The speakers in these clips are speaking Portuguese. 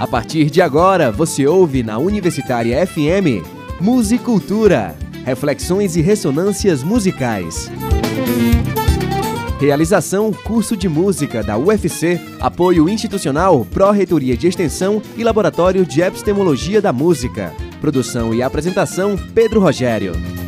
A partir de agora, você ouve na Universitária FM Musicultura, reflexões e ressonâncias musicais. Realização Curso de Música da UFC, apoio institucional Pró-Reitoria de Extensão e Laboratório de Epistemologia da Música. Produção e apresentação Pedro Rogério.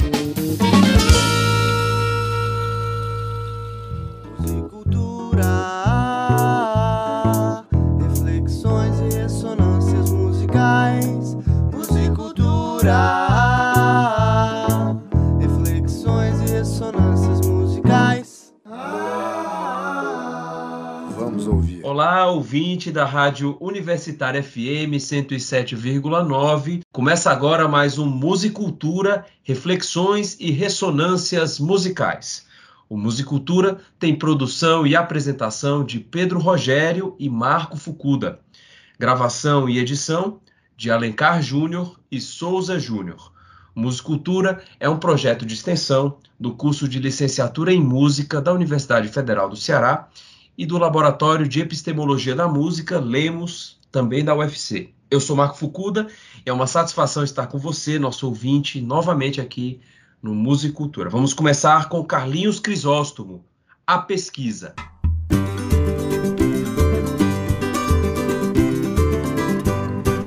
Ouvinte da Rádio Universitária FM 107,9. Começa agora mais um Musicultura, reflexões e ressonâncias musicais. O Musicultura tem produção e apresentação de Pedro Rogério e Marco Fucuda. Gravação e edição de Alencar Júnior e Souza Júnior. Musicultura é um projeto de extensão do curso de licenciatura em música da Universidade Federal do Ceará e do Laboratório de Epistemologia da Música, Lemos, também da UFC. Eu sou Marco Fucuda e é uma satisfação estar com você, nosso ouvinte, novamente aqui no Musicultura. Vamos começar com Carlinhos Crisóstomo, A Pesquisa.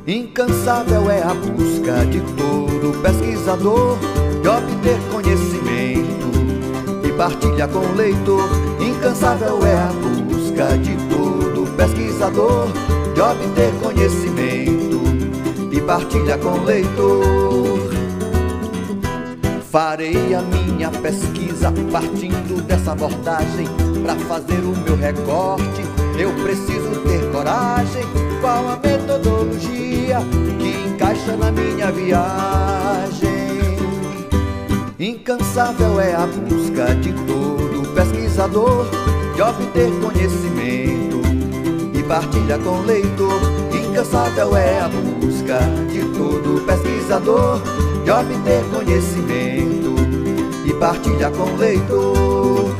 Incansável é a busca de todo pesquisador de obter conhecimento e partilha com o leitor. Incansável é a busca busca de todo pesquisador de obter conhecimento e partilha com o leitor. Farei a minha pesquisa partindo dessa abordagem para fazer o meu recorte. Eu preciso ter coragem. Qual a metodologia que encaixa na minha viagem? Incansável é a busca de todo pesquisador de obter conhecimento e partilha com o leitor. Incansável é a busca de todo pesquisador de obter conhecimento e partilha com o leitor.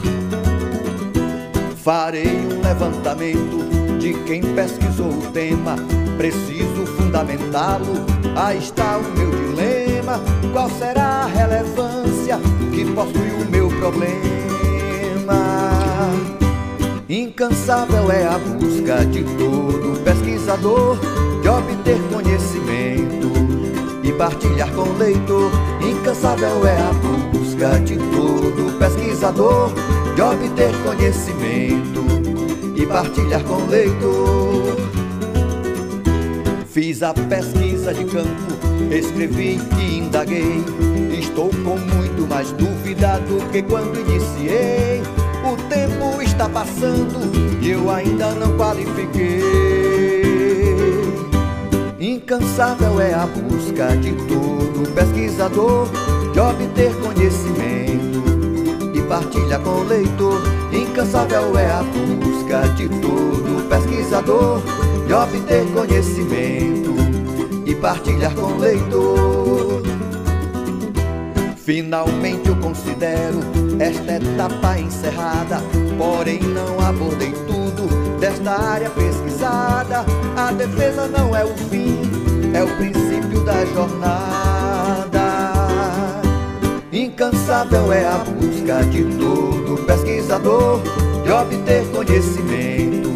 Farei um levantamento de quem pesquisou o tema, preciso fundamentá-lo. Aí está o meu dilema: qual será a relevância que possui o meu problema? Incansável é a busca de todo pesquisador de obter conhecimento e partilhar com o leitor. Incansável é a busca de todo pesquisador de obter conhecimento e partilhar com o leitor. Fiz a pesquisa de campo, escrevi e indaguei. Estou com muito mais dúvida do que quando iniciei. O tempo passando e eu ainda não qualifiquei. Incansável é a busca de todo pesquisador de obter conhecimento e partilha com o leitor. Incansável é a busca de todo pesquisador de obter conhecimento e partilhar com o leitor. Finalmente eu considero esta etapa encerrada, porém não abordei tudo desta área pesquisada. A defesa não é o fim, é o princípio da jornada. Incansável é a busca de todo pesquisador de obter conhecimento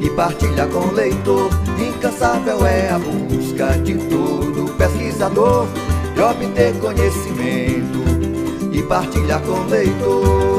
e partilhar com o leitor. Incansável é a busca de todo pesquisador de obter conhecimento e partilhar com o leitor.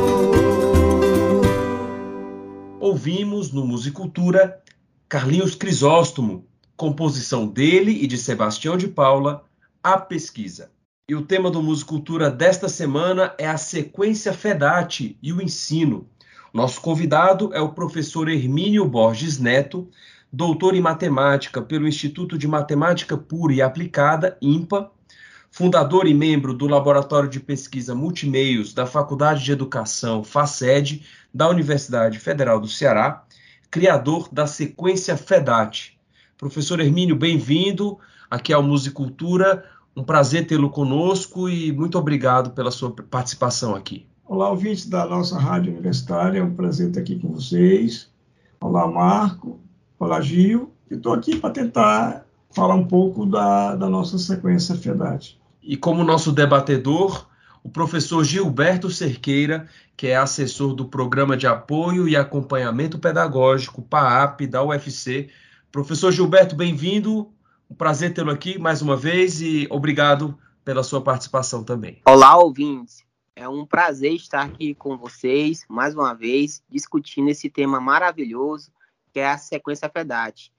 Ouvimos no Musicultura Carlinhos Crisóstomo, composição dele e de Sebastião de Paula, A Pesquisa. E o tema do Musicultura desta semana é a sequência FEDAT e o ensino. Nosso convidado é o professor Hermínio Borges Neto, doutor em matemática pelo Instituto de Matemática Pura e Aplicada, IMPA, fundador e membro do Laboratório de Pesquisa Multimeios da Faculdade de Educação FACED da Universidade Federal do Ceará, criador da sequência FEDAT. Professor Hermínio, bem-vindo aqui ao Musicultura. Um prazer tê-lo conosco e muito obrigado pela sua participação aqui. Olá, ouvintes da nossa rádio universitária, é um prazer estar aqui com vocês. Olá, Marco. Olá, Gil. estou aqui para tentar falar um pouco da, da nossa sequência FEDAT. E como nosso debatedor, o professor Gilberto Cerqueira, que é assessor do Programa de Apoio e Acompanhamento Pedagógico, PAAP, da UFC. Professor Gilberto, bem-vindo. Um prazer tê-lo aqui mais uma vez e obrigado pela sua participação também. Olá, ouvintes. É um prazer estar aqui com vocês mais uma vez, discutindo esse tema maravilhoso que é a sequência FEDAT.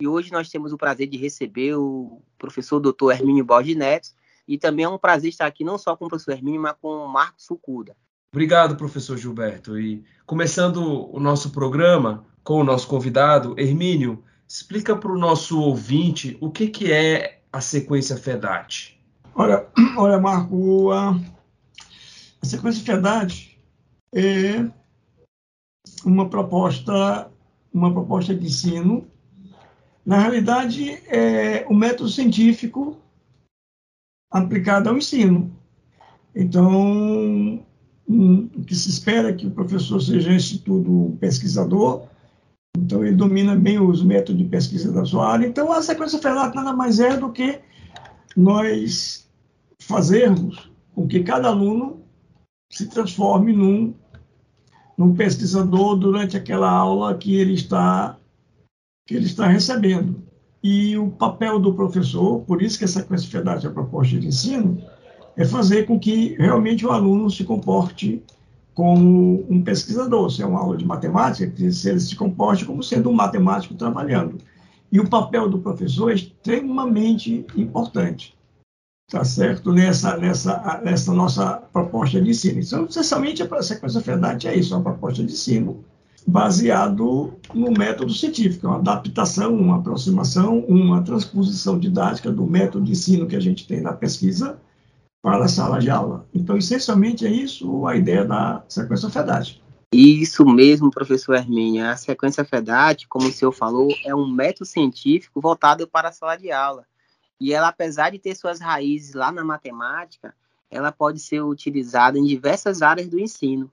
E hoje nós temos o prazer de receber o professor Dr. Hermínio Borges Neto, e também é um prazer estar aqui não só com o professor Hermínio, mas com o Marcos Fucuda. Obrigado, professor Gilberto. E começando o nosso programa com o nosso convidado, Hermínio, explica para o nosso ouvinte o que, que é a sequência FEDAT. Olha, olha Marco, a, a sequência FEDAT é uma proposta, uma proposta de ensino. Na realidade, é o um método científico aplicado ao ensino. Então, o que se espera é que o professor seja, esse tudo, pesquisador, então ele domina bem os métodos de pesquisa da sua área. Então, a sequência FELAT nada mais é do que nós fazermos com que cada aluno se transforme num, num pesquisador durante aquela aula que ele está que ele está recebendo. E o papel do professor, por isso que a sequência FEDAT é a proposta de ensino, é fazer com que realmente o aluno se comporte como um pesquisador. Se é uma aula de matemática, que ele se comporte como sendo um matemático trabalhando. E o papel do professor é extremamente importante, tá certo? Nessa, nessa, nessa nossa proposta de ensino. Então, essencialmente, a sequência FEDAT é isso, é uma proposta de ensino baseado no método científico, uma adaptação, uma aproximação, uma transposição didática do método de ensino que a gente tem na pesquisa para a sala de aula. Então, essencialmente, é isso a ideia da sequência FEDAT. Isso mesmo, professor Hermínio. A sequência FEDAT, como o senhor falou, é um método científico voltado para a sala de aula. E ela, apesar de ter suas raízes lá na matemática, ela pode ser utilizada em diversas áreas do ensino,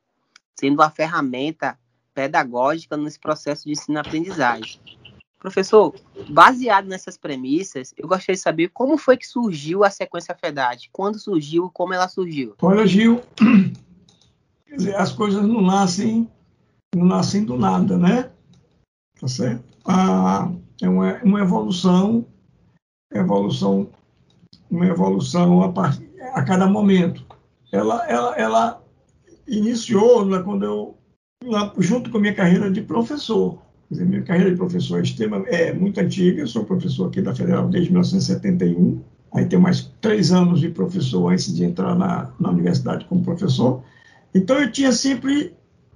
sendo a ferramenta pedagógica nesse processo de ensino-aprendizagem. Professor, baseado nessas premissas, eu gostaria de saber como foi que surgiu a sequência FEDAD, quando surgiu, como ela surgiu. Olha, Gil, dizer, as coisas não nascem, não nascem do nada, né? Tá certo? Ah, é uma, uma evolução, evolução, uma evolução a, part, a cada momento. Ela, ela, ela iniciou né, quando eu junto com a minha carreira de professor. Dizer, minha carreira de professor é, é muito antiga, eu sou professor aqui da Federal desde 1971, aí tenho mais três anos de professor antes de entrar na, na universidade como professor. Então eu tinha sempre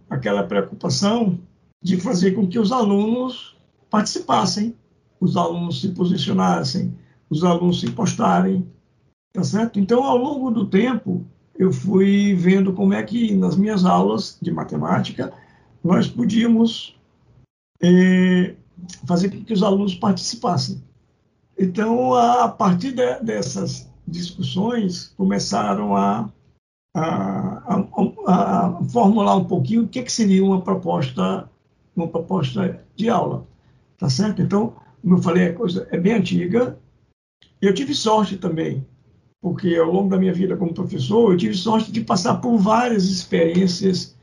aquela preocupação de fazer com que os alunos participassem, os alunos se posicionassem, os alunos se postarem, tá certo? Então, ao longo do tempo, eu fui vendo como é que nas minhas aulas de matemática nós podíamos é, fazer com que os alunos participassem. Então, a partir de, dessas discussões, começaram a, a, a, a, formular um pouquinho o que, que seria uma proposta, uma proposta de aula, tá certo? Então, como eu falei, a coisa é bem antiga. Eu tive sorte também, porque ao longo da minha vida como professor, eu tive sorte de passar por várias experiências,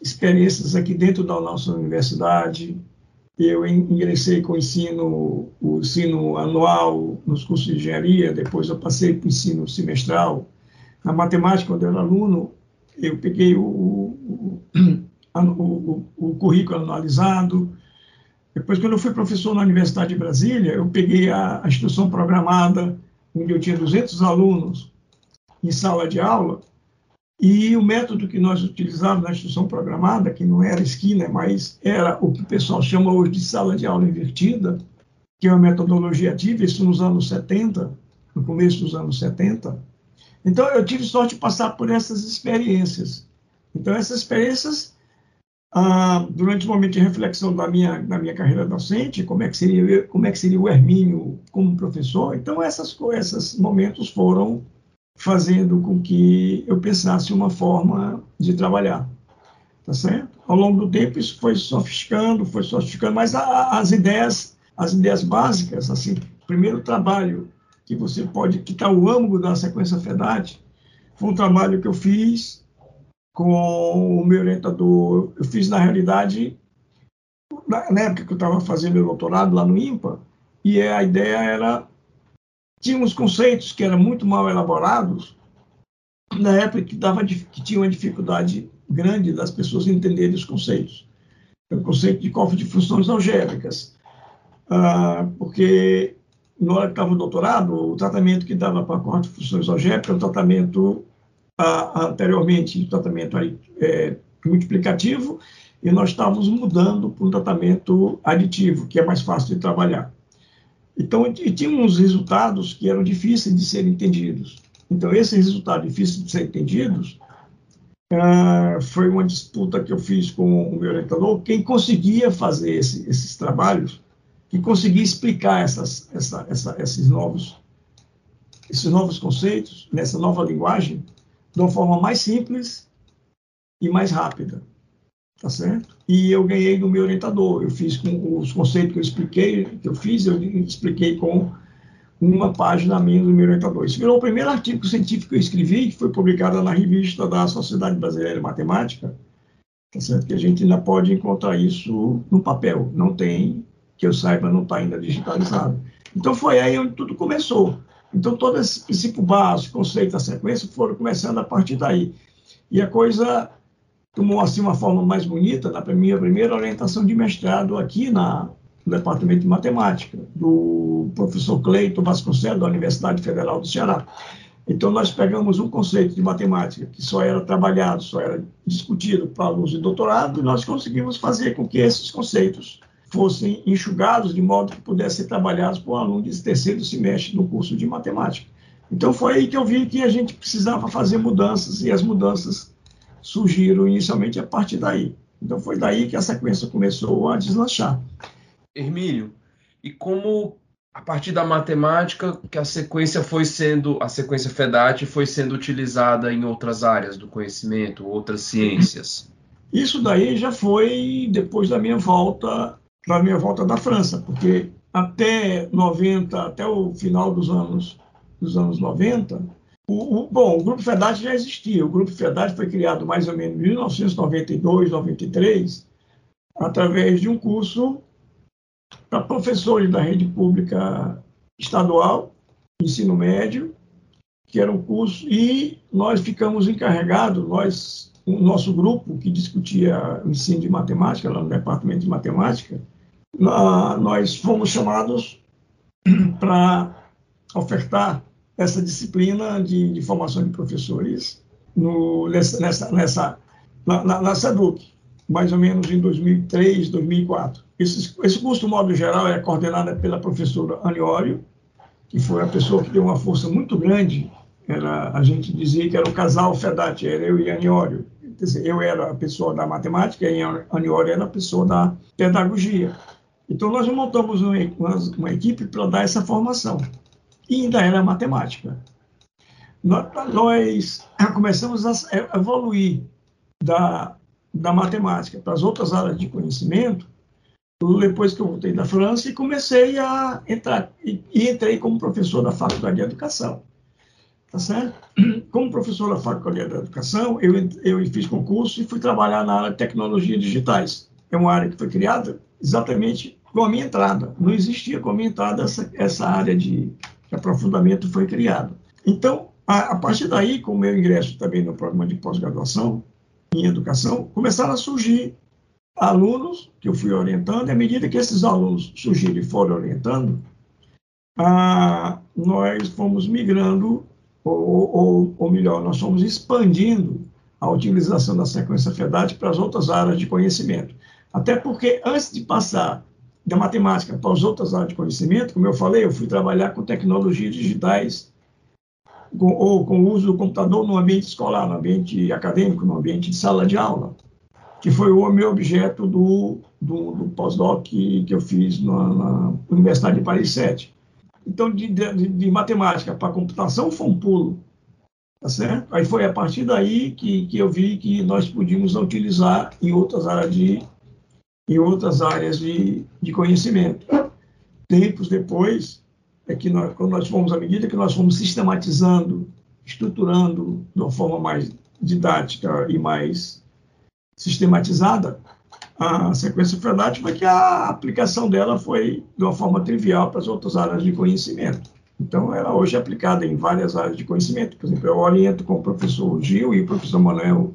experiências aqui dentro da nossa universidade. Eu ingressei com o ensino, o ensino anual nos cursos de engenharia, depois eu passei para o ensino semestral. Na matemática, quando eu era aluno, eu peguei o, o, o, o currículo analisado. Depois, quando eu fui professor na Universidade de Brasília, eu peguei a, a instrução programada, onde eu tinha 200 alunos em sala de aula, e o método que nós utilizávamos na instrução programada, que não era esquina, mas era o que o pessoal chama hoje de sala de aula invertida, que é uma metodologia ativa, isso nos anos 70, no começo dos anos 70. Então, eu tive sorte de passar por essas experiências. Então, essas experiências ah, durante o momento de reflexão da minha, da minha carreira docente, como é que seria, como é que seria o Hermínio como professor. Então, essas, esses momentos foram fazendo com que eu pensasse uma forma de trabalhar. Tá certo? Ao longo do tempo, isso foi sofisticando, foi sofisticando, mas a, as ideias as ideias básicas, assim, primeiro trabalho que você pode, que está o âmago da sequência FEDAT, foi um trabalho que eu fiz com o meu orientador, eu fiz na realidade na, época que eu estava fazendo meu doutorado lá no IMPA, e a ideia era tinha uns conceitos que eram muito mal elaborados na época que dava que tinha uma dificuldade grande das pessoas entenderem os conceitos. O conceito de cofre de funções algébricas, ah, porque na hora que estava o doutorado, o tratamento que dava para cofre de funções algébricas era um tratamento ah, anteriormente, um tratamento é, multiplicativo, e nós estávamos mudando para um tratamento aditivo, que é mais fácil de trabalhar. Então, e tinha uns resultados que eram difíceis de serem entendidos. Então, esses resultados difíceis de serem entendidos uh, foi uma disputa que eu fiz com o meu orientador. Quem conseguia fazer esse, esses trabalhos, que conseguia explicar essas, essa, essa, esses, novos, esses novos conceitos, nessa nova linguagem, de uma forma mais simples e mais rápida tá certo? E eu ganhei do meu orientador. Eu fiz com os conceitos que eu expliquei, que eu fiz, eu expliquei com uma página minha do meu orientador. Isso virou o primeiro artigo científico que eu escrevi, que foi publicado na revista da Sociedade Brasileira de Matemática, tá certo? Que a gente ainda pode encontrar isso no papel. Não tem, que eu saiba, não está ainda digitalizado. Então foi aí onde tudo começou. Então todo esse princípio básico, conceito da sequência foram começando a partir daí. E a coisa tomou assim uma forma mais bonita na minha primeira orientação de mestrado aqui na, no Departamento de Matemática, do professor Cleiton Vasconcelos, da Universidade Federal do Ceará. Então, nós pegamos um conceito de matemática que só era trabalhado, só era discutido para alunos de doutorado, e nós conseguimos fazer com que esses conceitos fossem enxugados de modo que pudessem ser trabalhados por um aluno de terceiro semestre no curso de matemática. Então, foi aí que eu vi que a gente precisava fazer mudanças, e as mudanças surgiram inicialmente a partir daí. Então foi daí que a sequência começou a deslanchar. Hermílio, e como a partir da matemática que a sequência foi sendo, a sequência FEDAT foi sendo utilizada em outras áreas do conhecimento, outras ciências? Isso daí já foi depois da minha volta, da minha volta da França, porque até 90, até o final dos anos dos anos 90, o, o, bom, o Grupo FEDAT já existia. O Grupo FEDAT foi criado mais ou menos em 1992, 93, através de um curso para professores da rede pública estadual, ensino médio, que era um curso, e nós ficamos encarregados, nós, o nosso grupo que discutia o ensino de matemática, lá no departamento de matemática, nós fomos chamados para ofertar essa disciplina de, de formação de professores no, nessa, nessa, na, na, na SEDUC, mais ou menos em 2003, 2004. Esse, esse curso, de modo geral, é coordenado pela professora Aniório, que foi a pessoa que deu uma força muito grande. Era, a gente dizia que era o casal FEDAT, era eu e Aniório. Dizer, eu era a pessoa da matemática e Aniório era a pessoa da pedagogia. Então, nós montamos uma, uma, equipe para dar essa formação e ainda era matemática. Nós, começamos a evoluir da, da matemática para as outras áreas de conhecimento depois que eu voltei da França e comecei a entrar e, e entrei como professor da Faculdade de Educação. Tá certo? Como professor da Faculdade de Educação, eu, eu fiz concurso e fui trabalhar na área de tecnologias digitais. É uma área que foi criada exatamente com a minha entrada. Não existia com a minha entrada essa, essa área de que aprofundamento foi criado. Então, a, a partir daí, com o meu ingresso também no programa de pós-graduação em educação, começaram a surgir alunos que eu fui orientando, e à medida que esses alunos surgiram e foram orientando, ah, nós fomos migrando, ou, ou, ou, melhor, nós fomos expandindo a utilização da sequência FEDAT para as outras áreas de conhecimento. Até porque, antes de passar da matemática para as outras áreas de conhecimento, como eu falei, eu fui trabalhar com tecnologias digitais com, ou com o uso do computador no ambiente escolar, no ambiente acadêmico, no ambiente de sala de aula, que foi o meu objeto do, do, do pós-doc que, que eu fiz na, na, Universidade de Paris 7. Então, de, de, de matemática para computação foi um pulo, tá certo? Aí foi a partir daí que, que eu vi que nós podíamos utilizar em outras áreas de em outras áreas de, de conhecimento. tempos depois, é que nós, quando nós fomos, à medida que nós fomos sistematizando, estruturando de uma forma mais didática e mais sistematizada, a sequência frenética, que a aplicação dela foi de uma forma trivial para as outras áreas de conhecimento. Então, ela hoje é aplicada em várias áreas de conhecimento. Por exemplo, eu oriento com o professor Gil e o professor Manuel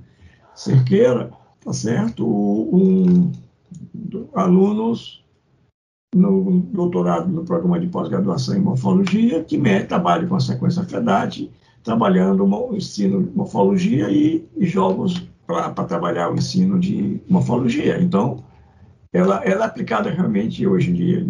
Cerqueira, tá certo? Um, alunos no doutorado no programa de pós-graduação em morfologia, que trabalham com a sequência FEDAT, trabalhando o ensino de morfologia e, e jogos para trabalhar o ensino de morfologia. Então, ela, ela é aplicada realmente hoje em dia,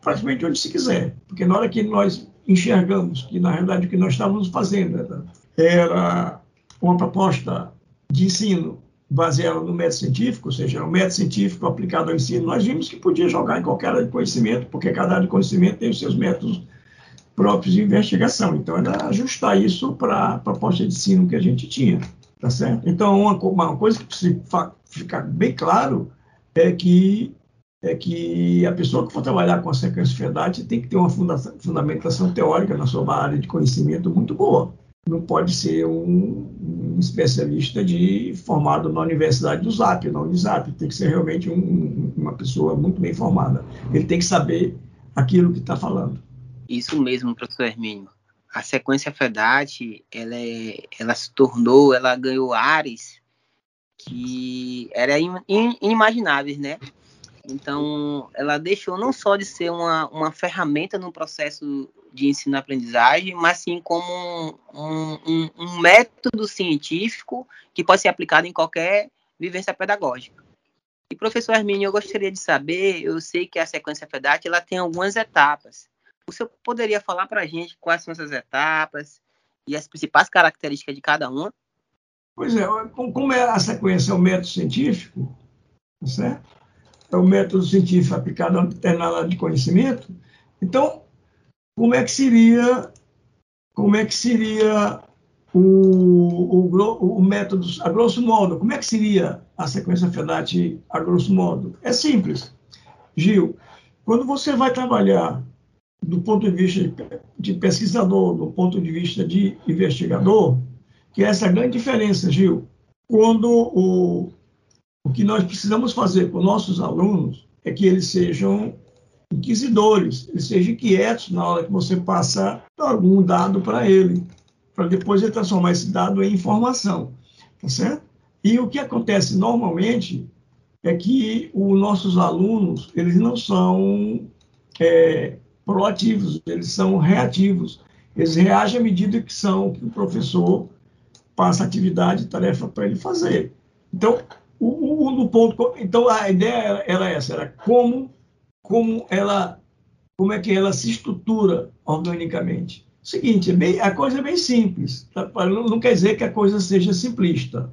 praticamente onde se quiser, porque na hora que nós enxergamos que, na realidade, o que nós estávamos fazendo era uma proposta de ensino baseada no método científico, ou seja, o método científico aplicado ao ensino, nós vimos que podia jogar em qualquer área de conhecimento, porque cada área de conhecimento tem os seus métodos próprios de investigação. Então, era ajustar isso para a proposta de ensino que a gente tinha, tá certo? Então, uma, uma coisa que precisa ficar bem claro é que é que a pessoa que for trabalhar com a sequência FEDAT tem que ter uma fundamentação teórica na sua área de conhecimento muito boa. Não pode ser um, um especialista de formado na Universidade do Zap, na Unisap. Tem que ser realmente um, uma pessoa muito bem formada. Ele tem que saber aquilo que está falando. Isso mesmo, professor Hermínio. A sequência FEDAT, ela, é, ela se tornou, ela ganhou ares que eram inimagináveis, né? Então, ela deixou não só de ser uma, uma ferramenta no processo de ensino-aprendizagem, mas sim como um, um, um, método científico que pode ser aplicado em qualquer vivência pedagógica. E, professor Hermínio, eu gostaria de saber, eu sei que a sequência FEDAT ela tem algumas etapas. O senhor poderia falar para a gente quais são essas etapas e as principais características de cada uma? Pois é, como é a sequência é um método científico, tá certo? É o método científico aplicado a determinada de conhecimento. Então, como é que seria, como é que seria o, o, o método, a grosso modo, como é que seria a sequência FEDAT a grosso modo? É simples. Gil, quando você vai trabalhar do ponto de vista de pesquisador, do ponto de vista de investigador, que é essa grande diferença, Gil, quando o, o que nós precisamos fazer com nossos alunos é que eles sejam inquisidores, eles sejam quietos na hora que você passa algum dado para ele, para depois ele transformar esse dado em informação, tá certo? E o que acontece normalmente é que os nossos alunos, eles não são é, proativos, eles são reativos. Eles reagem à medida que são que o professor passa atividade, tarefa para ele fazer. Então, o, o, ponto, então a ideia era essa, era como, como ela, como é que ela se estrutura organicamente. Seguinte, é bem, a coisa é bem simples, tá? não, não, quer dizer que a coisa seja simplista,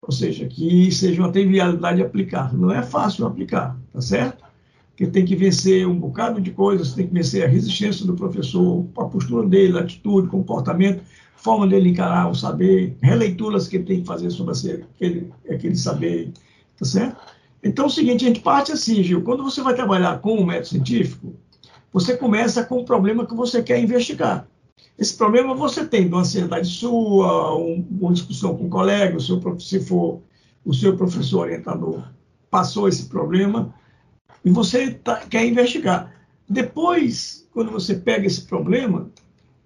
ou seja, que seja uma trivialidade de aplicar. Não é fácil aplicar, tá certo? Porque tem que vencer um bocado de coisas, tem que vencer a resistência do professor, a postura dele, a atitude, comportamento forma dele encarar o saber, releituras que ele tem que fazer sobre aquele, aquele saber, tá certo? Então, é o seguinte, a gente parte assim, Gil, quando você vai trabalhar com o método científico, você começa com o problema que você quer investigar. Esse problema você tem de uma ansiedade sua, um, uma discussão com um colega, o seu, se for o seu professor orientador passou esse problema, e você tá, quer investigar. Depois, quando você pega esse problema,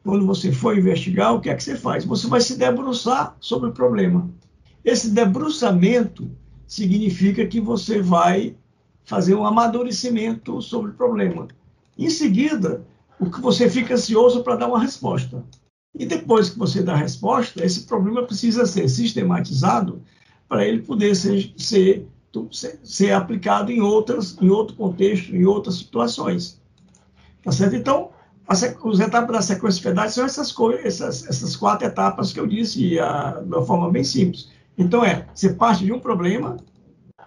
quando você for investigar, o que é que você faz? Você vai se debruçar sobre o problema. Esse debruçamento significa que você vai fazer um amadurecimento sobre o problema. Em seguida, o que você fica ansioso para dar uma resposta. E depois que você dá a resposta, esse problema precisa ser sistematizado para ele poder ser, ser, ser, aplicado em outras, em outro contexto, em outras situações. Tá certo? Então, as, as etapas da sequência FEDAT são essas, essas, essas quatro etapas que eu disse a, de uma forma bem simples. Então, é, você parte de um problema,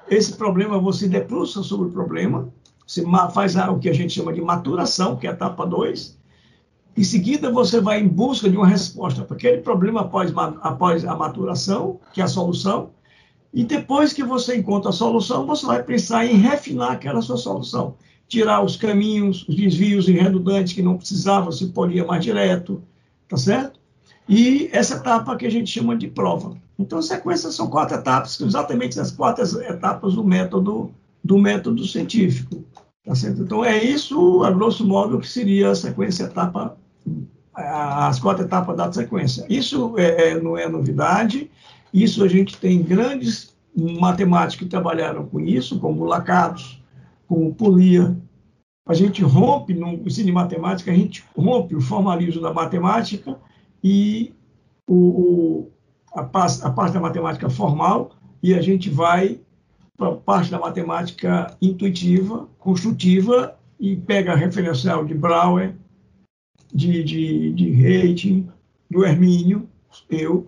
esse problema você debruça sobre o problema, você faz o que a gente chama de maturação, que é a etapa 2, em seguida você vai em busca de uma resposta para aquele problema após, após a maturação, que é a solução, e depois que você encontra a solução, você vai pensar em refinar aquela sua solução. Tirar os caminhos, os desvios irredundantes que não precisava, se polia mais direto, tá certo? E essa etapa que a gente chama de prova. Então, a sequência são quatro etapas, exatamente as quatro etapas do método do método científico. Tá certo? Então, é isso, a grosso modo, que seria a sequência etapa, as quatro etapas da sequência. Isso é, é, não é novidade, isso a gente tem grandes matemáticos que trabalharam com isso, como Lacatos, como Polia. A gente rompe, no ensino de matemática, a gente rompe o formalismo da matemática e o, o a, a parte da matemática formal e a gente vai para a parte da matemática intuitiva, construtiva, e pega referencial de Brouwer, de, de, de Reiting, do Hermínio, eu,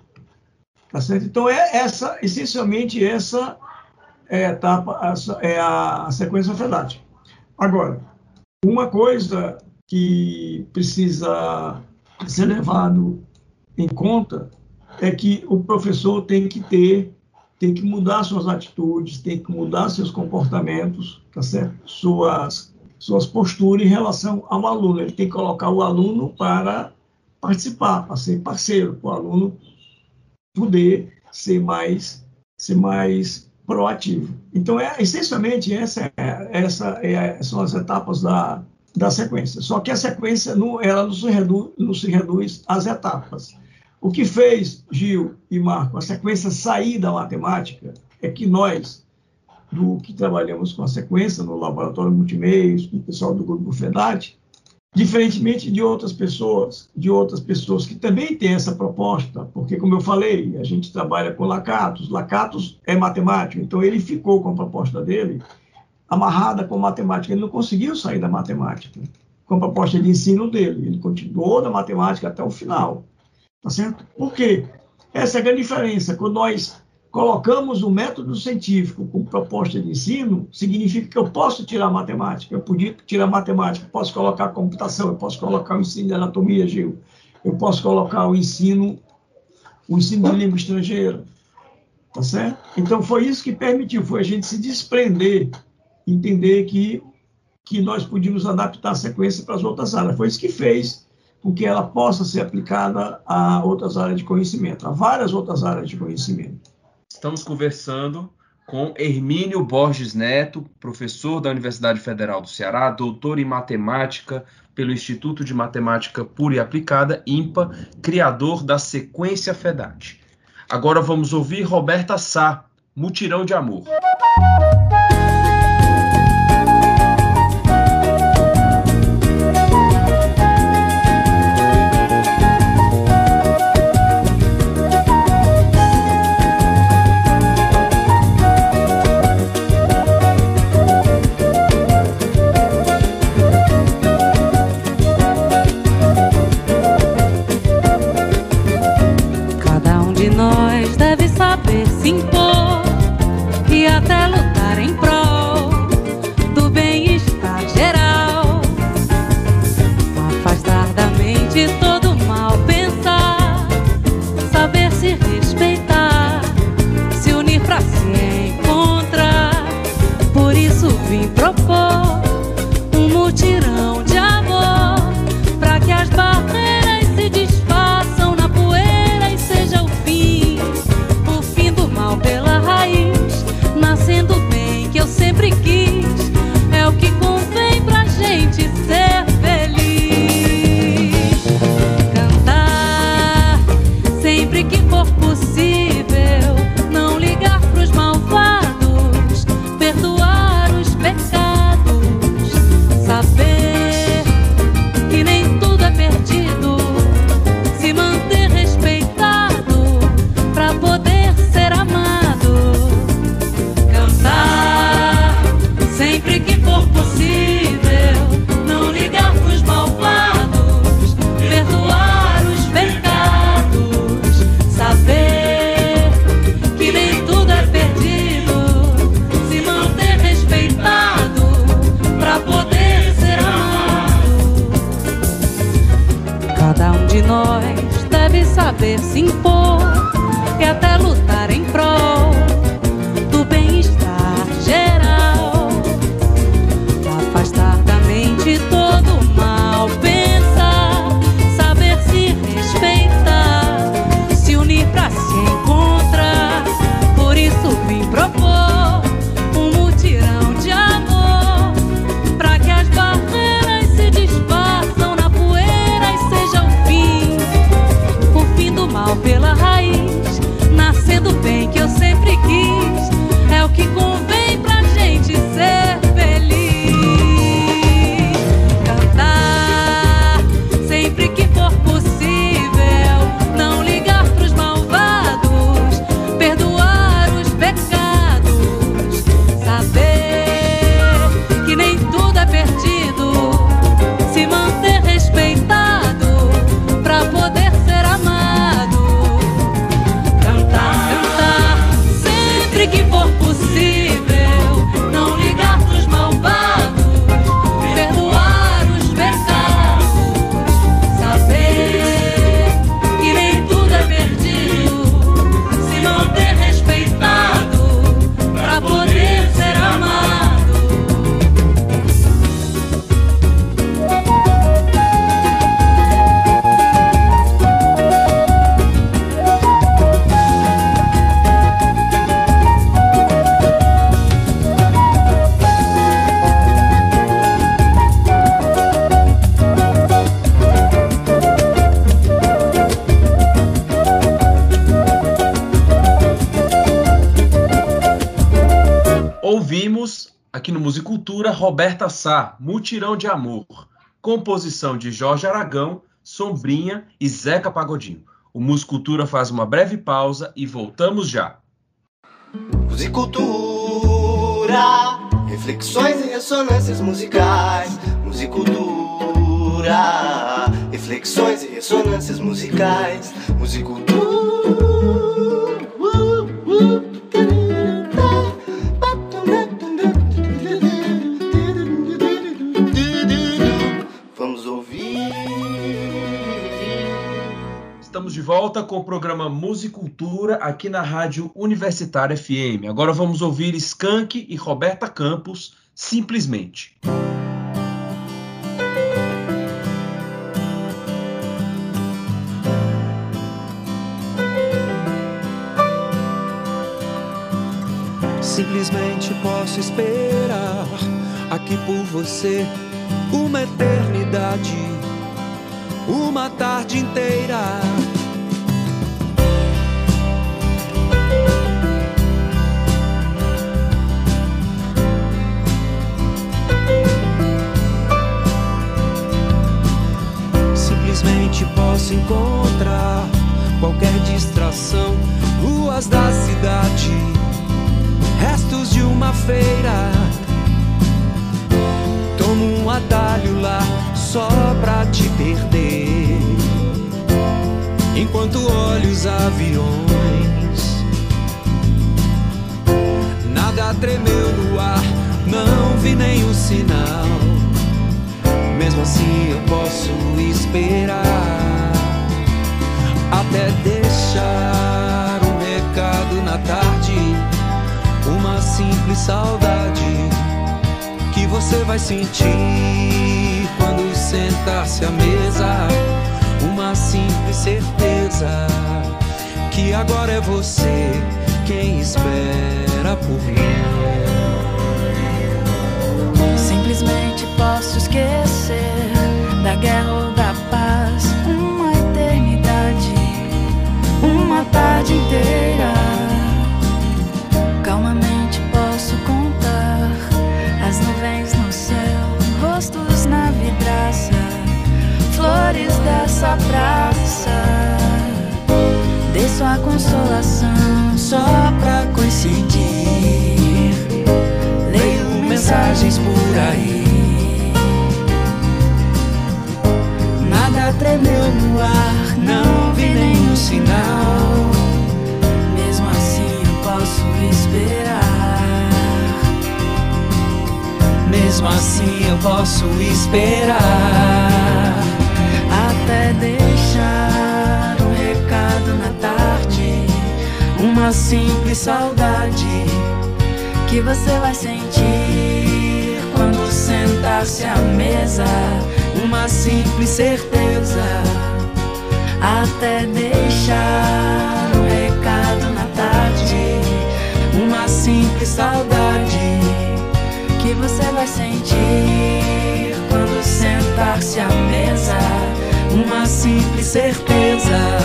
tá certo? Então, é essa, essencialmente, essa é a etapa, é a sequência FEDAT. Agora, uma coisa que precisa ser levado em conta é que o professor tem que ter, tem que mudar suas atitudes, tem que mudar seus comportamentos, tá certo? Suas, suas posturas em relação ao aluno. Ele tem que colocar o aluno para participar, para ser parceiro, para o aluno poder ser mais, ser mais proativo. Então, é, essencialmente, essa, essa é, são as etapas da, da sequência. Só que a sequência não, ela não se, reduz, não se reduz às etapas. O que fez, Gil e Marco, a sequência sair da matemática é que nós, do que trabalhamos com a sequência no laboratório multimeios, com o pessoal do grupo FEDAT, diferentemente de outras pessoas, de outras pessoas que também têm essa proposta, porque, como eu falei, a gente trabalha com Lacatos, Lacatos é matemático, então ele ficou com a proposta dele amarrada com matemática, ele não conseguiu sair da matemática, com a proposta de ensino dele, ele continuou na matemática até o final. Tá certo? Por quê? Essa é a grande diferença. Quando nós colocamos o método científico como proposta de ensino, significa que eu posso tirar matemática, eu podia tirar matemática, posso colocar computação, eu posso colocar o ensino de anatomia, Gil, eu posso colocar o ensino, o ensino de língua estrangeira, tá certo? Então foi isso que permitiu, foi a gente se desprender, entender que que nós podíamos adaptar a sequência para as outras áreas. Foi isso que fez com que ela possa ser aplicada a outras áreas de conhecimento, a várias outras áreas de conhecimento. Estamos conversando com Hermínio Borges Neto, professor da Universidade Federal do Ceará, doutor em matemática pelo Instituto de Matemática Pura e Aplicada, IMPA, criador da sequência FEDAT. Agora vamos ouvir Roberta Sá, Mutirão de Amor. Musicultura Roberta Sá, Mutirão de Amor. Composição de Jorge Aragão, Sombrinha e Zeca Pagodinho. O Musicultura faz uma breve pausa e voltamos já. Musicultura, reflexões e ressonâncias musicais. Musicultura, reflexões e ressonâncias musicais. Musicultura. Vamos volta com o programa Musicultura aqui na Rádio Universitária FM. Agora vamos ouvir Skank e Roberta Campos, simplesmente. Simplesmente posso esperar aqui por você uma eternidade, uma tarde inteira. Simplesmente posso encontrar qualquer distração, ruas da cidade restos de uma feira. Tomo um atalho lá só pra te perder. Enquanto olho os aviões, nada tremeu no ar, não vi nenhum sinal. Mesmo assim eu posso esperar até deixar um recado na tarde uma simples saudade que você vai sentir quando sentar-se à mesa. Uma simples certeza que agora é você quem espera por mim. Simplesmente posso esquecer da guerra ou da paz. Uma eternidade, uma tarde inteira. Calmamente posso contar as nuvens no céu, rostos na vidraça, flores dessa praça. Dei sua consolação só pra coincidir. Mensagens por aí. Nada tremeu no ar, não vi nenhum sinal. Mesmo assim eu posso esperar. Mesmo assim eu posso esperar. Até deixar um recado na tarde. Uma simples saudade que você vai sentir sentar-se à mesa. Uma simples certeza. Até deixar um recado na tarde. Uma simples saudade. que você vai sentir quando sentar-se à mesa. Uma simples certeza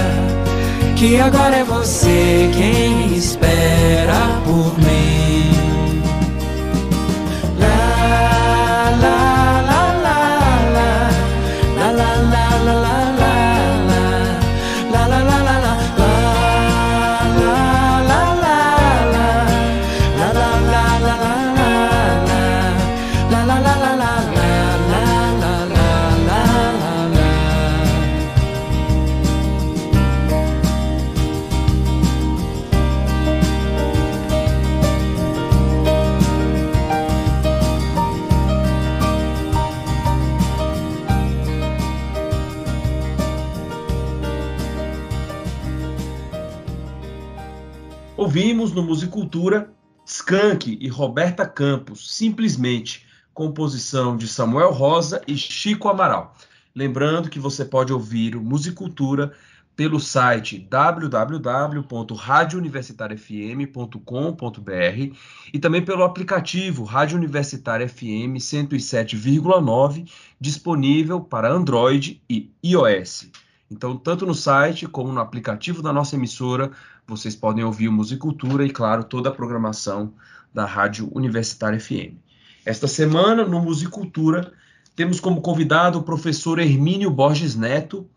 que agora é você quem espera por mim. Ouvimos no Musicultura Skank e Roberta Campos, simplesmente composição de Samuel Rosa e Chico Amaral. Lembrando que você pode ouvir o Musicultura pelo site www.radiouniversitariafm.com.br e também pelo aplicativo Rádio Universitária FM 107,9, disponível para Android e iOS. Então, tanto no site como no aplicativo da nossa emissora, vocês podem ouvir o Musicultura e, claro, toda a programação da Rádio Universitária FM. Esta semana, no Musicultura, temos como convidado o professor Hermínio Borges Neto,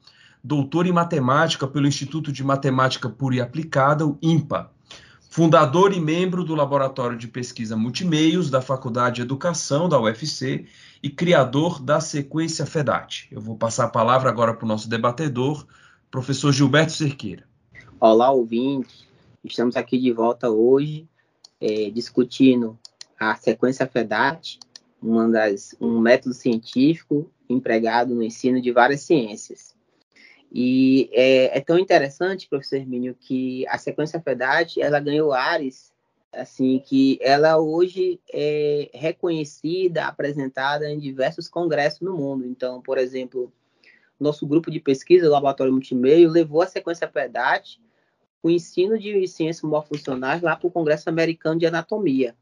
doutor em matemática pelo Instituto de Matemática Pura e Aplicada, o IMPA, fundador e membro do Laboratório de Pesquisa Multimeios da Faculdade de Educação da UFC e criador da sequência FEDAT. Eu vou passar a palavra agora para o nosso debatedor, professor Gilberto Cerqueira. Olá, ouvinte. Estamos aqui de volta hoje é, discutindo a sequência FEDAT, das, um método científico empregado no ensino de várias ciências. E é, é tão interessante, professor Hermínio, que a sequência FEDAT, ela ganhou ares, assim, que ela hoje é reconhecida, apresentada em diversos congressos no mundo. Então, por exemplo, nosso grupo de pesquisa, o Laboratório Multimeio, levou a sequência FEDAT, o ensino de ciências morfuncionais, lá para o Congresso Americano de Anatomia.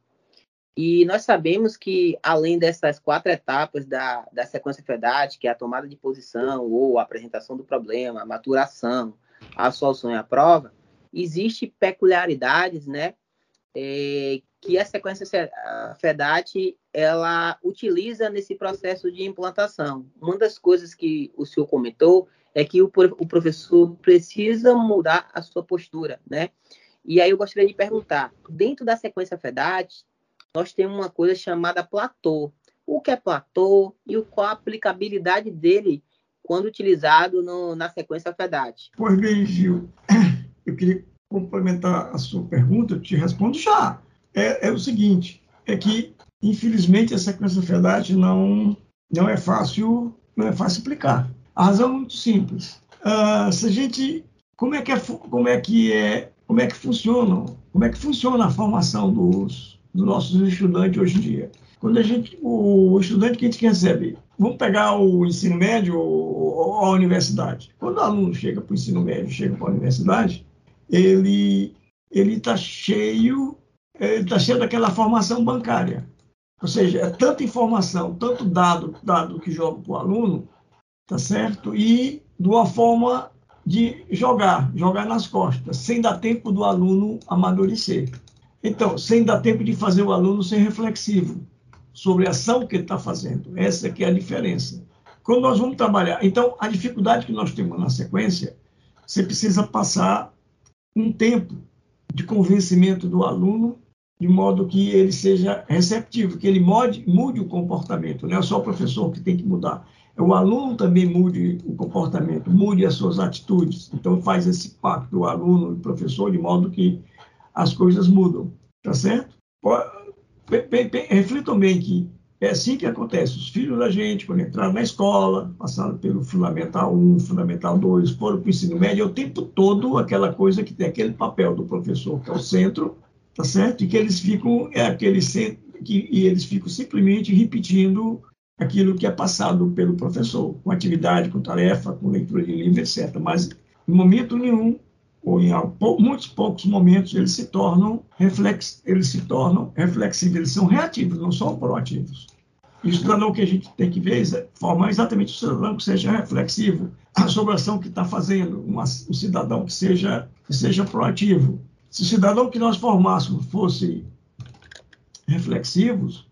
E nós sabemos que, além dessas quatro etapas da, da sequência FEDAT, que é a tomada de posição ou a apresentação do problema, a maturação, a solução e a prova, existe peculiaridades, né, é, que a sequência FEDAT ela utiliza nesse processo de implantação. Uma das coisas que o senhor comentou é que o, o professor precisa mudar a sua postura, né? E aí eu gostaria de perguntar, dentro da sequência FEDAT, nós temos uma coisa chamada platô. O que é platô e qual a aplicabilidade dele quando utilizado no, na sequência FEDAT? Pois bem, Gil, eu queria complementar a sua pergunta, eu te respondo já. É, é o seguinte, é que, infelizmente, a sequência FEDAT não, não é fácil não é fácil aplicar. A razão é muito simples. Uh, se a gente, como é que é, como é que é, como é que funciona, como é que funciona a formação dos dos nossos estudantes hoje em dia. Quando a gente, o estudante que a gente recebe, vamos pegar o ensino médio ou a universidade. Quando o aluno chega para o ensino médio, chega para a universidade, ele ele está cheio, ele está cheio daquela formação bancária. Ou seja, é tanta informação, tanto dado, dado que joga para o aluno, tá certo? E de uma forma de jogar, jogar nas costas, sem dar tempo do aluno amadurecer. Então, sem dar tempo de fazer o aluno ser reflexivo sobre a ação que ele está fazendo. Essa que é a diferença. Quando nós vamos trabalhar, então, a dificuldade que nós temos na sequência, você precisa passar um tempo de convencimento do aluno, de modo que ele seja receptivo, que ele mude, mude o comportamento. Não é só o professor que tem que mudar, é o aluno também mude o comportamento, mude as suas atitudes. Então, faz esse pacto do aluno e professor, de modo que as coisas mudam, tá certo? Reflitam bem que é assim que acontece. Os filhos da gente, quando entraram na escola, passaram pelo Fundamental 1, Fundamental 2, foram para o ensino médio, é o tempo todo aquela coisa que tem aquele papel do professor, que é o centro, tá certo? E que eles ficam, é aquele centro, que, e eles ficam simplesmente repetindo aquilo que é passado pelo professor, com atividade, com tarefa, com leitura de livro, etc. Mas, em momento nenhum, ou em muitos poucos momentos, eles se tornam reflex, eles se tornam reflexivos, eles são reativos, não são proativos. E o cidadão que a gente tem que ver é formar exatamente o cidadão que seja reflexivo sobre a ação que está fazendo, um, um cidadão que seja, que seja proativo. Se o cidadão que nós formássemos fosse reflexivos,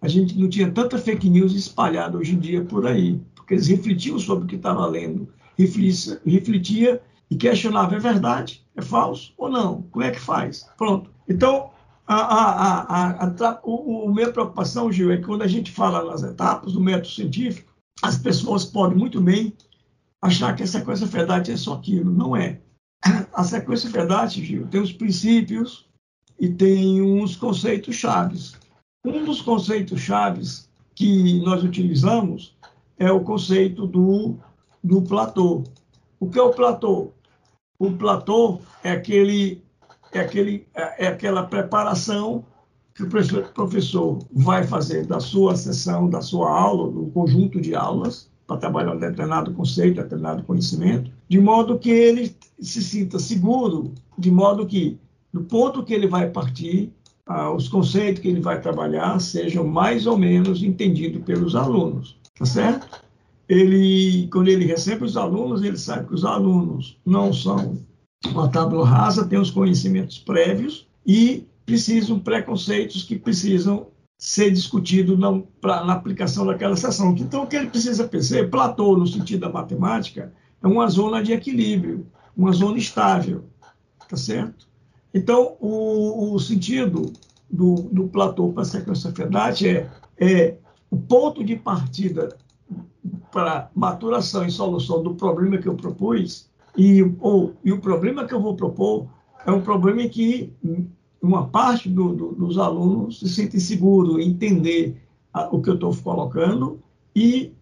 a gente não tinha tanta fake news espalhada hoje em dia por aí, porque eles refletiam sobre o que estava lendo, refletia, refletia e questionava é verdade, é falso ou não, como é que faz? Pronto. Então, a, a, a, o, o minha preocupação, Gil, é que quando a gente fala nas etapas do método científico, as pessoas podem muito bem achar que a sequência verdade é só aquilo. Não é. A sequência verdade, Gil, tem os princípios e tem uns conceitos chaves. Um dos conceitos chaves que nós utilizamos é o conceito do, do platô. O que é o platô? O platô é aquele é, aquele, é, é aquela preparação que o professor vai fazer da sua sessão, da sua aula, do conjunto de aulas, para trabalhar um determinado conceito, determinado conhecimento, de modo que ele se sinta seguro, de modo que, do ponto que ele vai partir, ah, os conceitos que ele vai trabalhar sejam mais ou menos entendidos pelos alunos, tá certo? Ele, quando ele recebe os alunos, ele sabe que os alunos não são uma tábua rasa, têm os conhecimentos prévios e precisam preconceitos que precisam ser discutido na, pra, na aplicação daquela sessão. Então, o que ele precisa perceber, Platô, no sentido da matemática, é uma zona de equilíbrio, uma zona estável, tá certo? Então, o, o sentido do, do Platô para a sequência Fedati é, é o ponto de partida para maturação e solução do problema que eu propus, e, ou, e o problema que eu vou propor é um problema em que uma parte do, do, dos alunos se sente seguro em entender a, o que eu estou colocando e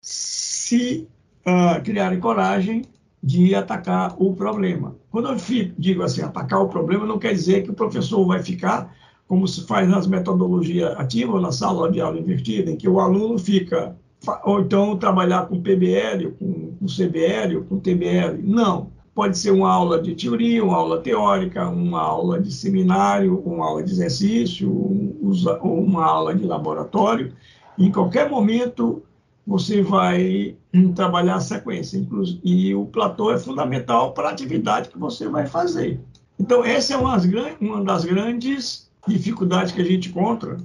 se uh, criarem coragem de atacar o problema. Quando eu fico, digo assim, atacar o problema, não quer dizer que o professor vai ficar como se faz nas metodologias ativas, na sala de aula invertida, em que o aluno fica, ou então trabalhar com PBL, com, com CBL, com TBL. Não. Pode ser uma aula de teoria, uma aula teórica, uma aula de seminário, uma aula de exercício, uma aula de laboratório. Em qualquer momento, você vai trabalhar a sequência. E o platô é fundamental para a atividade que você vai fazer. Então, essa é uma das, uma das grandes dificuldades que a gente encontra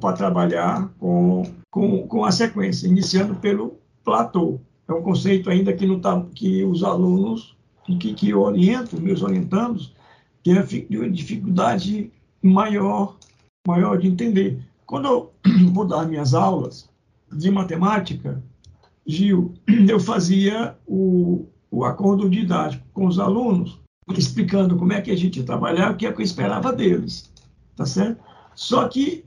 para trabalhar com, com, com a sequência, iniciando pelo platô. É um conceito ainda que, não tá, que os alunos que, que orientam, meus orientandos, têm a dificuldade maior, maior de entender. Quando eu vou dar minhas aulas de matemática, Gil, eu fazia o, o acordo didático com os alunos, explicando como é que a gente ia trabalhar, o que é que eu esperava deles, tá certo? Só que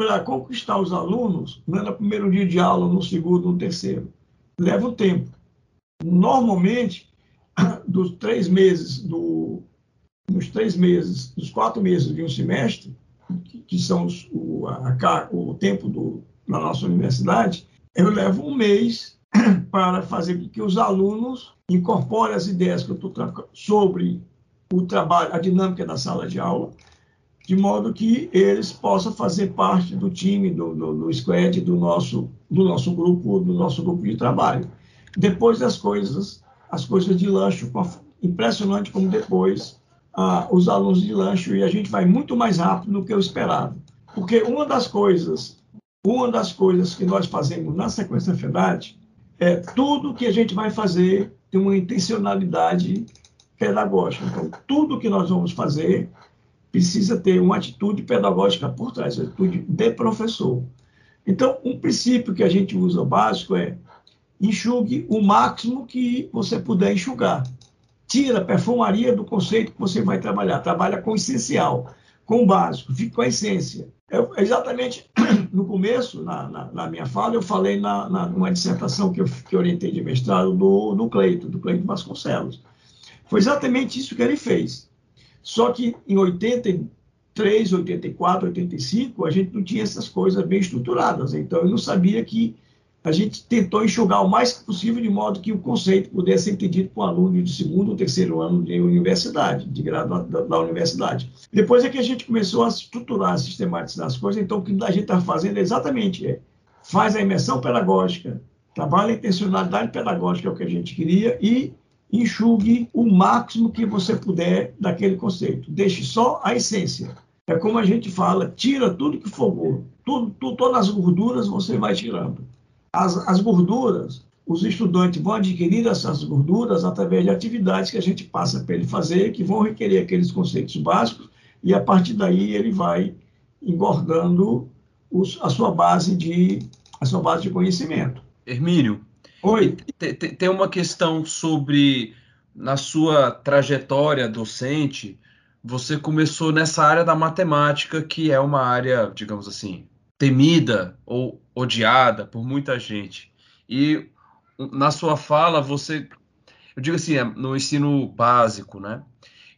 para conquistar os alunos, não é no primeiro dia de aula, no segundo, no terceiro, leva um tempo. Normalmente, dos três meses, do, nos três meses, dos quatro meses de um semestre, que, são os, o, a, o tempo do, na nossa universidade, eu levo um mês para fazer com que os alunos incorporem as ideias que eu estou sobre o trabalho, a dinâmica da sala de aula, de modo que eles possam fazer parte do time, do, do, do squad, do nosso, do nosso grupo, do nosso grupo de trabalho. Depois das coisas, as coisas de lanche, impressionante como depois ah, os alunos de lanche e a gente vai muito mais rápido do que eu esperava. Porque uma das coisas, uma das coisas que nós fazemos na sequência FEDAT é tudo que a gente vai fazer tem uma intencionalidade pedagógica. Então, tudo que nós vamos fazer precisa ter uma atitude pedagógica por trás, uma atitude de professor. Então, um princípio que a gente usa básico é enxugue o máximo que você puder enxugar. Tira a perfumaria do conceito que você vai trabalhar. Trabalha com o essencial, com o básico, fica com a essência. Eu, exatamente no começo, na, na, na, minha fala, eu falei na, na, numa dissertação que eu que orientei de mestrado do, do Cleito, do Cleito Vasconcelos. Foi exatamente isso que ele fez. Só que em 83, 84, 85, a gente não tinha essas coisas bem estruturadas. Então, eu não sabia que a gente tentou enxugar o mais possível de modo que o conceito pudesse ser entendido por um aluno de segundo ou terceiro ano de universidade, de grado da, da, universidade. Depois é que a gente começou a estruturar, a sistematizar as coisas, então o que a gente está fazendo é exatamente é, faz a imersão pedagógica, trabalha a intencionalidade pedagógica, é o que a gente queria, e enxugue o máximo que você puder daquele conceito. Deixe só a essência. É como a gente fala, tira tudo que for tudo, tudo, todas as gorduras você vai tirando. As, as gorduras, os estudantes vão adquirir essas gorduras através de atividades que a gente passa para ele fazer, que vão requerer aqueles conceitos básicos, e a partir daí ele vai engordando os, a sua base de a sua base de conhecimento. Hermínio, Oi. Tem, uma questão sobre na sua trajetória docente, você começou nessa área da matemática, que é uma área, digamos assim, temida ou odiada por muita gente. E na sua fala, você, eu digo assim, é, no ensino básico, né?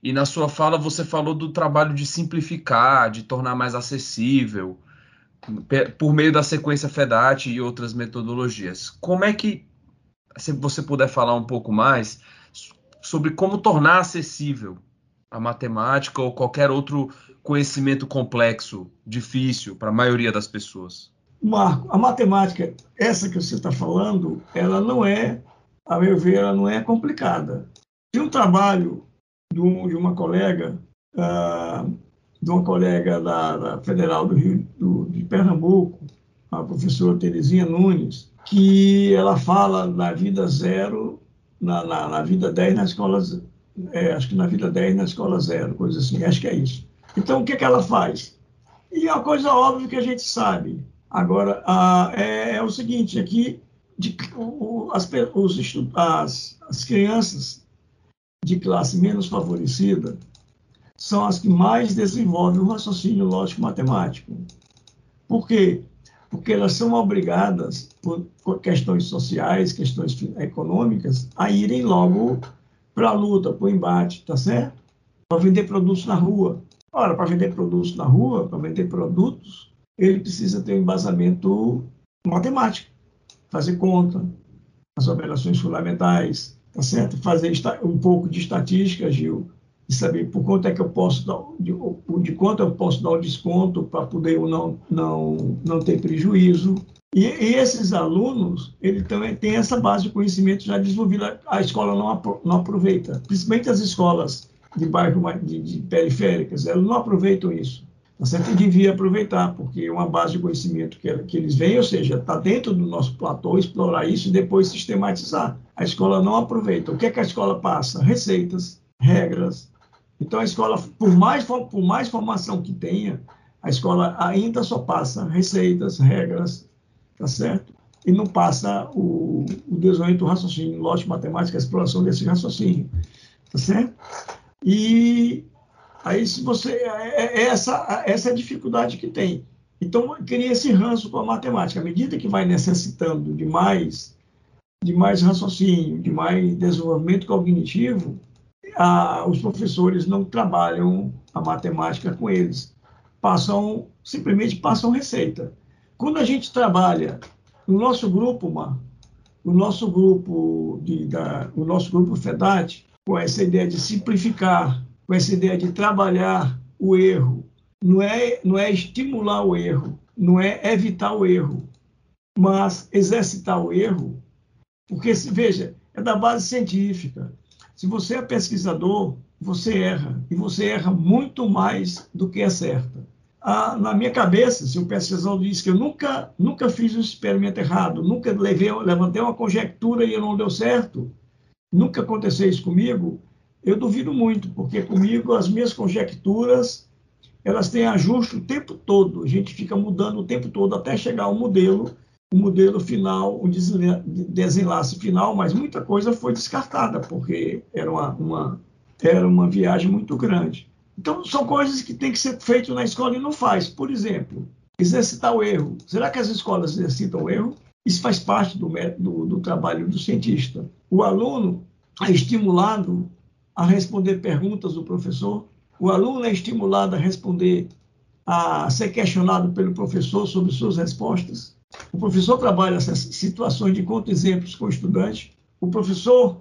E na sua fala você falou do trabalho de simplificar, de tornar mais acessível, por meio da sequência FEDAT e outras metodologias. Como é que, se você puder falar um pouco mais sobre como tornar acessível a matemática ou qualquer outro conhecimento complexo, difícil para a maioria das pessoas? Marco, a matemática, essa que você está falando, ela não é, a meu ver, ela não é complicada. Tem um trabalho de, um, de uma colega uh, de uma colega da, da Federal do Rio do, de Pernambuco, a professora Terezinha Nunes, que ela fala na vida zero, na, na, na vida 10 na escola, é, acho que na vida 10 na escola zero, coisa assim, acho que é isso. Então, o que, que ela faz? E é uma coisa óbvia que a gente sabe. Agora, a, é, é, o seguinte, aqui, de, o, as, os, as, as crianças de classe menos favorecida são as que mais desenvolvem o raciocínio lógico-matemático. Por quê? Porque elas são obrigadas, por, questões sociais, questões econômicas, a irem logo para a luta, para o embate, tá certo? Para vender produtos na rua. Ora, para vender produtos na rua, para vender produtos, ele precisa ter um embasamento matemático, fazer conta, as operações fundamentais, tá certo? Fazer um pouco de estatística, Gil, e saber por quanto é que eu posso dar, de, de quanto eu posso dar o desconto para poder eu não, não, não ter prejuízo. E, e, esses alunos, ele também tem essa base de conhecimento já desenvolvida, a escola não, não aproveita, principalmente as escolas de bairro de, de periféricas, elas não aproveitam isso. Tá devia aproveitar, porque é uma base de conhecimento que, que eles vêm, ou seja, está dentro do nosso platô, explorar isso e depois sistematizar. A escola não aproveita. O que, é que a escola passa? Receitas, regras. Então, a escola, por mais, por mais formação que tenha, a escola ainda só passa receitas, regras, tá certo? E não passa o, o raciocínio, lógico, matemática, a exploração desse raciocínio, tá certo? E aí, se você. É, é essa, essa é a dificuldade que tem. Então, cria esse ranço com a matemática. À medida que vai necessitando de mais, de mais raciocínio, de mais desenvolvimento cognitivo, a, os professores não trabalham a matemática com eles. Passam, simplesmente passam receita. Quando a gente trabalha no nosso grupo, uma, o nosso grupo de, da, o nosso grupo FEDAT, com essa ideia de simplificar, com essa ideia de trabalhar o erro. Não é, não é estimular o erro, não é evitar o erro, mas exercitar o erro, porque, veja, é da base científica. Se você é pesquisador, você erra, e você erra muito mais do que acerta. Ah, na minha cabeça, se o pesquisador diz que eu nunca, nunca fiz um experimento errado, nunca levei, levantei uma conjectura e não deu certo, nunca aconteceu isso comigo, eu duvido muito, porque comigo as minhas conjecturas elas têm ajuste o tempo todo, a gente fica mudando o tempo todo até chegar ao modelo, o modelo final, o desenlace final, mas muita coisa foi descartada, porque era uma, uma, era uma viagem muito grande. Então, são coisas que têm que ser feitas na escola e não faz. Por exemplo, exercitar o erro. Será que as escolas exercitam o erro? Isso faz parte do, do, do trabalho do cientista. O aluno é estimulado a responder perguntas do professor, o aluno é estimulado a responder, a ser questionado pelo professor sobre suas respostas. O professor trabalha essas situações de contra-exemplos com o estudante. O professor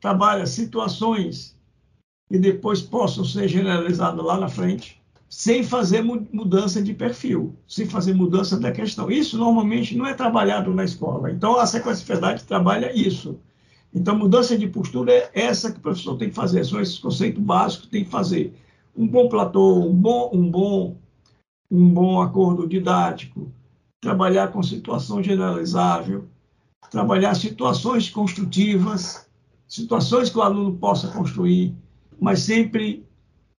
trabalha situações que depois possam ser generalizadas lá na frente, sem fazer mudança de perfil, sem fazer mudança da questão. Isso normalmente não é trabalhado na escola. Então, a sequência verdade trabalha isso. Então, mudança de postura é essa que o professor tem que fazer, são esses conceitos básicos que tem que fazer. Um bom platô, um bom, um bom, um bom acordo didático, trabalhar com situação generalizável, trabalhar situações construtivas, situações que o aluno possa construir, mas sempre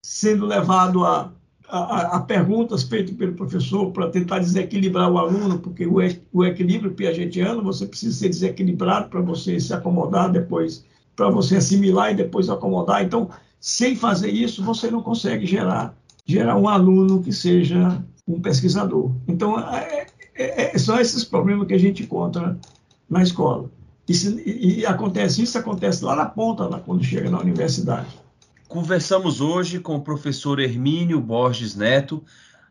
sendo levado a a, a, perguntas feitas pelo professor para tentar desequilibrar o aluno, porque o, o equilíbrio piagetiano, você precisa ser desequilibrado para você se acomodar depois, para você assimilar e depois acomodar. Então, sem fazer isso, você não consegue gerar, gerar um aluno que seja um pesquisador. Então, é, é, é são esses problemas que a gente encontra na escola. E, se, e acontece isso acontece lá na ponta, lá, quando chega na universidade. Conversamos hoje com o professor Hermínio Borges Neto,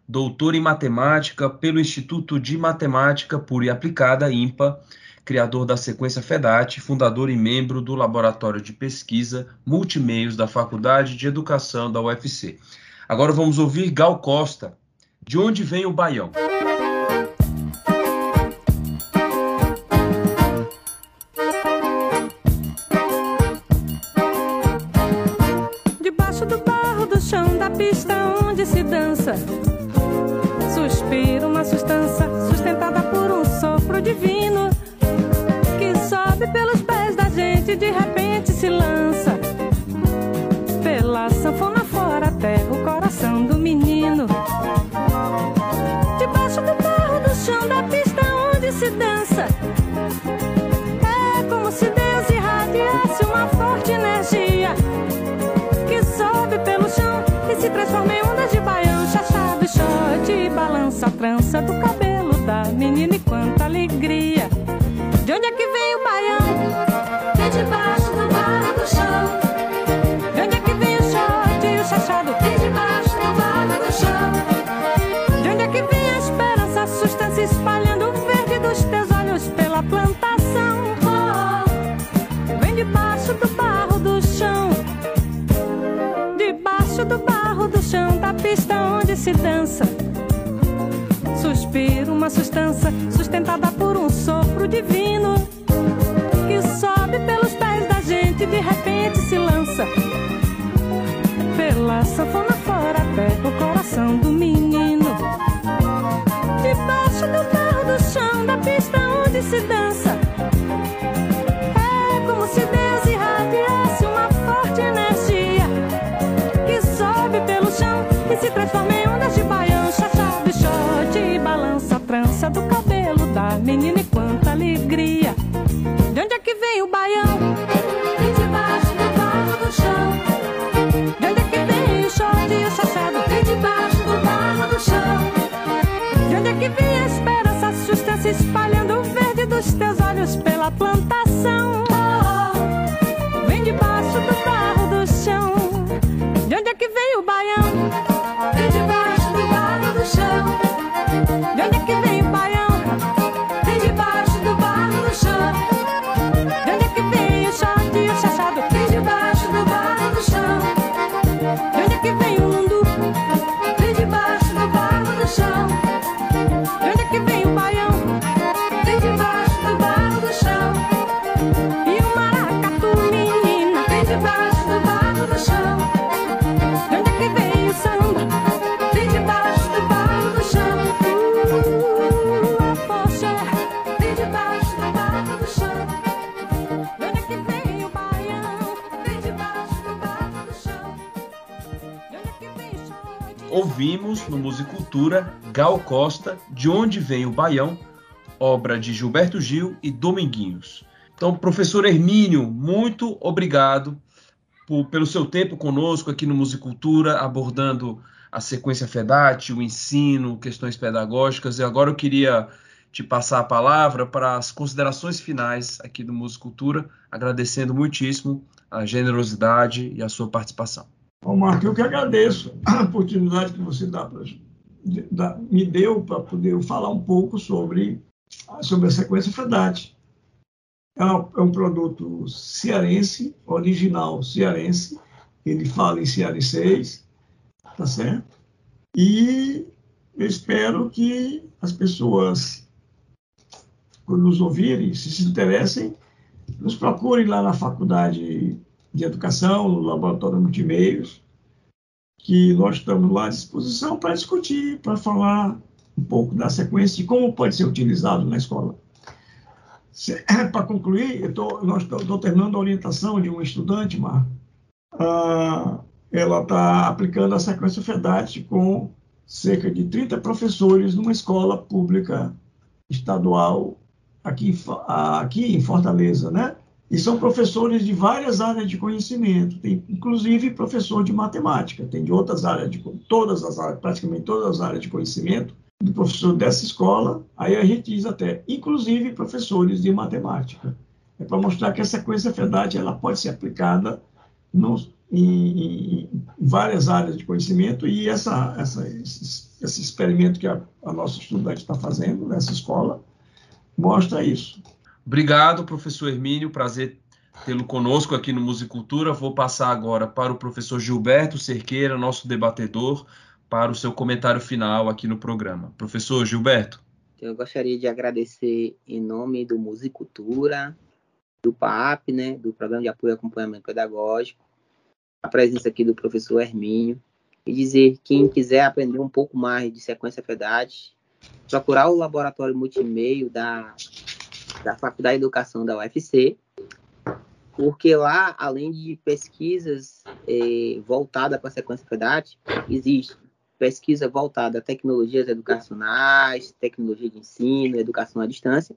doutor em matemática pelo Instituto de Matemática Pura e Aplicada, IMPA, criador da sequência FEDAT, fundador e membro do Laboratório de Pesquisa Multimeios da Faculdade de Educação da UFC. Agora vamos ouvir Gal Costa. De onde vem o Baião? Pista onde se dança. Suspiro, uma sustância balança a trança do cabelo da menina e quanta alegria. De onde é que vem o baião? Vem debaixo do barro do chão. De onde é que vem o shot e o chachado? Vem debaixo do barro do chão. De onde é que vem a esperança, a sustância espalhando o verde dos teus olhos pela plantação? Oh, vem debaixo do barro do chão, debaixo do barro do chão da pista onde se dança. Suspiro, uma sustância sustentada por um sopro divino que sobe pelos pés da gente e de repente se lança pela sanfona fora até o coração do menino. Debaixo do barro do chão da pista onde se dança. É como se Deus irradiasse uma forte energia que sobe pelo chão e se transforma em ondas de baião, Vem o baião? Gal Costa, De Onde Vem o Baião, obra de Gilberto Gil e Dominguinhos. Então, professor Hermínio, muito obrigado por- pelo seu tempo conosco aqui no Musicultura, abordando a sequência FEDAT, o ensino, questões pedagógicas. E agora eu queria te passar a palavra para as considerações finais aqui do Musicultura, agradecendo muitíssimo a generosidade e a sua participação. Ô, Marco, eu que agradeço a oportunidade que você dá pra, dá- me deu para poder falar um pouco sobre, sobre a sequência FEDAT. É um, é um produto cearense, original cearense, ele fala em cearenseis, tá certo? E eu espero que as pessoas, quando nos ouvirem, se se interessem, nos procurem lá na faculdade de educação, no laboratório multimeios, que nós estamos lá à disposição para discutir, para falar um pouco da sequência de como pode ser utilizado na escola. Para concluir, eu tô, nós estou terminando a orientação de um estudante, Mar. Ah, ela está aplicando a sequência FEDAT com cerca de 30 professores numa escola pública estadual aqui, aqui em Fortaleza, né? E são professores de várias áreas de conhecimento, tem inclusive professor de matemática, tem de outras áreas, de, todas as áreas, praticamente todas as áreas de conhecimento, do professor dessa escola, aí a gente diz até, inclusive professores de matemática. É para mostrar que a sequência FEDAT ela pode ser aplicada em, em- em várias áreas de conhecimento e essa, essa, esse, esse experimento que a, a nossa estudante está fazendo nessa escola mostra isso. Obrigado, professor Hermínio. Prazer tê-lo conosco aqui no Musicultura. Vou passar agora para o professor Gilberto Cerqueira, nosso debatedor, para o seu comentário final aqui no programa. Professor Gilberto. Eu gostaria de agradecer em nome do Musicultura, do PAP, né, do Programa de Apoio e Acompanhamento Pedagógico, a presença aqui do professor Hermínio, e dizer quem quiser aprender um pouco mais de sequência FEDAT, procurar o laboratório multimeio da, da Faculdade de Educação da UFC, porque lá, além de pesquisas eh, voltadas para a sequência FEDAT, existe pesquisa voltada a tecnologias educacionais, tecnologia de ensino, educação à distância,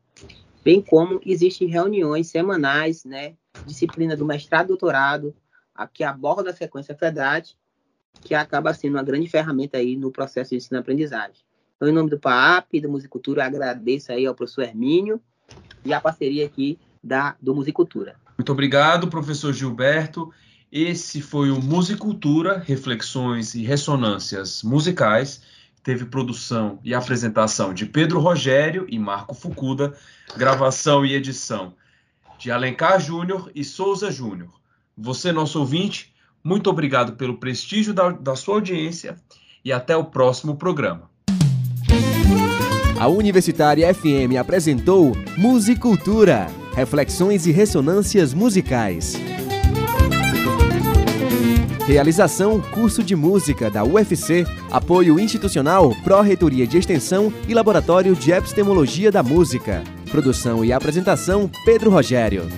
bem como existem reuniões semanais, né, disciplina do mestrado e doutorado, a que aborda a sequência FEDAT, que acaba sendo uma grande ferramenta aí no processo de ensino-aprendizagem. Então, em nome do PAP e da Musicultura, agradeço aí ao professor Hermínio e a parceria aqui da, do Musicultura. Muito obrigado, professor Gilberto. Esse foi o Musicultura, Reflexões e Ressonâncias Musicais. Teve produção e apresentação de Pedro Rogério e Marco Fucuda, gravação e edição de Alencar Júnior e Souza Júnior. Você, nosso ouvinte, muito obrigado pelo prestígio da, da sua audiência e até o próximo programa. A Universitária FM apresentou Musicultura, reflexões e ressonâncias musicais. Realização Curso de Música da UFC, apoio institucional Pró-Reitoria de Extensão e Laboratório de Epistemologia da Música. Produção e apresentação Pedro Rogério.